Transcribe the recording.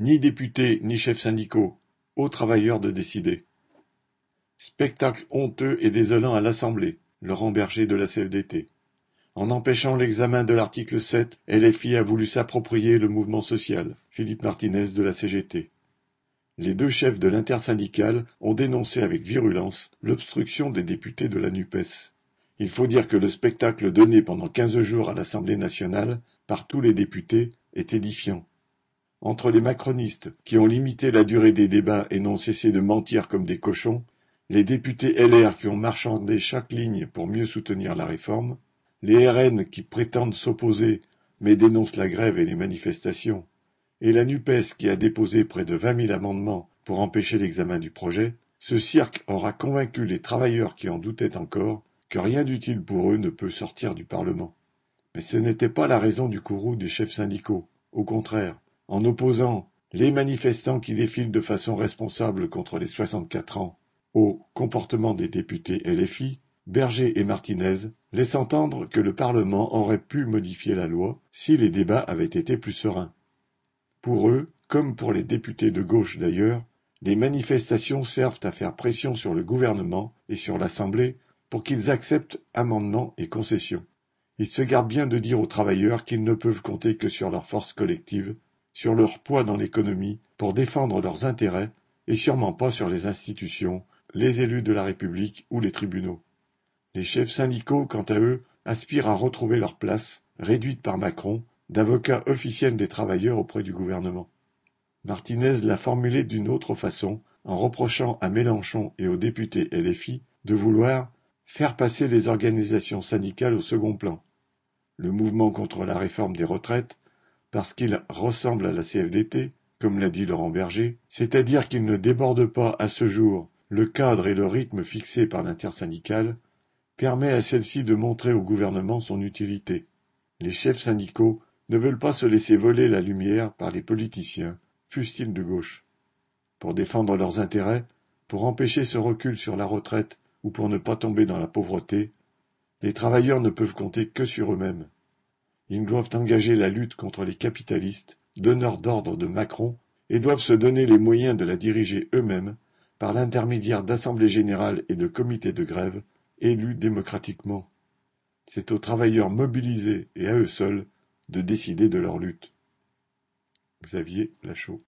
Ni députés ni chefs syndicaux, aux travailleurs de décider. Spectacle honteux et désolant à l'Assemblée, Laurent Berger de la CFDT. En empêchant l'examen de l'article 7, LFI a voulu s'approprier le mouvement social, Philippe Martinez de la CGT. Les deux chefs de l'intersyndicale ont dénoncé avec virulence l'obstruction des députés de la NUPES. Il faut dire que le spectacle donné pendant quinze jours à l'Assemblée nationale par tous les députés est édifiant. Entre les macronistes, qui ont limité la durée des débats et n'ont cessé de mentir comme des cochons, les députés LR qui ont marchandé chaque ligne pour mieux soutenir la réforme, les RN qui prétendent s'opposer mais dénoncent la grève et les manifestations, et la NUPES qui a déposé près de vingt mille amendements pour empêcher l'examen du projet, ce cirque aura convaincu les travailleurs qui en doutaient encore que rien d'utile pour eux ne peut sortir du Parlement. Mais ce n'était pas la raison du courroux des chefs syndicaux. Au contraire, en opposant les manifestants qui défilent de façon responsable contre les 64 ans au comportement des députés LFI, Berger et Martinez laissent entendre que le Parlement aurait pu modifier la loi si les débats avaient été plus sereins. Pour eux, comme pour les députés de gauche d'ailleurs, les manifestations servent à faire pression sur le gouvernement et sur l'Assemblée pour qu'ils acceptent amendements et concessions. Ils se gardent bien de dire aux travailleurs qu'ils ne peuvent compter que sur leur force collective, sur leur poids dans l'économie, pour défendre leurs intérêts, et sûrement pas sur les institutions, les élus de la République ou les tribunaux. Les chefs syndicaux, quant à eux, aspirent à retrouver leur place, réduite par Macron, d'avocat officiel des travailleurs auprès du gouvernement. Martinez l'a formulé d'une autre façon, en reprochant à Mélenchon et aux députés LFI de vouloir faire passer les organisations syndicales au second plan. Le mouvement contre la réforme des retraites, parce qu'il ressemble à la CFDT, comme l'a dit Laurent Berger, c'est-à-dire qu'il ne déborde pas à ce jour le cadre et le rythme fixés par l'intersyndicale, permet à celle-ci de montrer au gouvernement son utilité. Les chefs syndicaux ne veulent pas se laisser voler la lumière par les politiciens, fussent-ils de gauche. Pour défendre leurs intérêts, pour empêcher ce recul sur la retraite ou pour ne pas tomber dans la pauvreté, les travailleurs ne peuvent compter que sur eux-mêmes. Ils doivent engager la lutte contre les capitalistes, donneurs d'ordre de Macron, et doivent se donner les moyens de la diriger eux-mêmes par l'intermédiaire d'assemblées générales et de comités de grève élus démocratiquement. C'est aux travailleurs mobilisés et à eux seuls de décider de leur lutte. Xavier Lachaud